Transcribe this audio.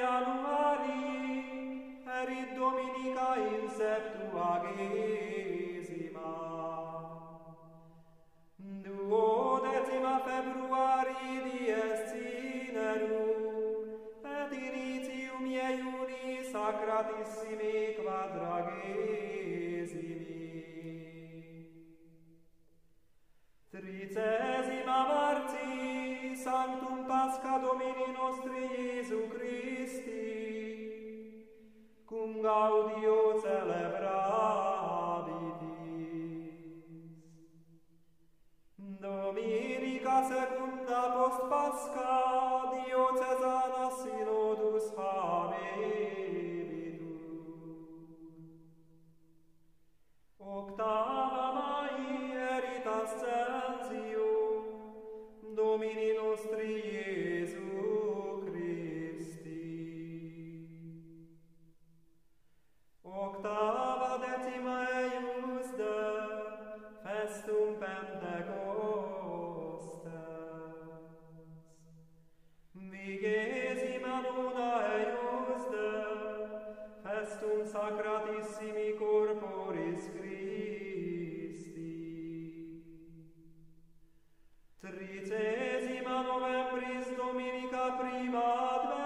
Januari, erit Dominica in septuagesima. Duodecima februari dies cinerum, et initium iuni sacratissimi quadragesimi. Tricesima Marti, sanctum pasca Domini nostri Iesu Christi, cum gaudio celebrabitis. Dominica secunda post pasca diocesana sinodus habebitur. Octava mai eritas censio Domini nostri Iesu Christi. Octava decima eius de festum Pentecostes. Vigesima nona eius de festum sacratis privat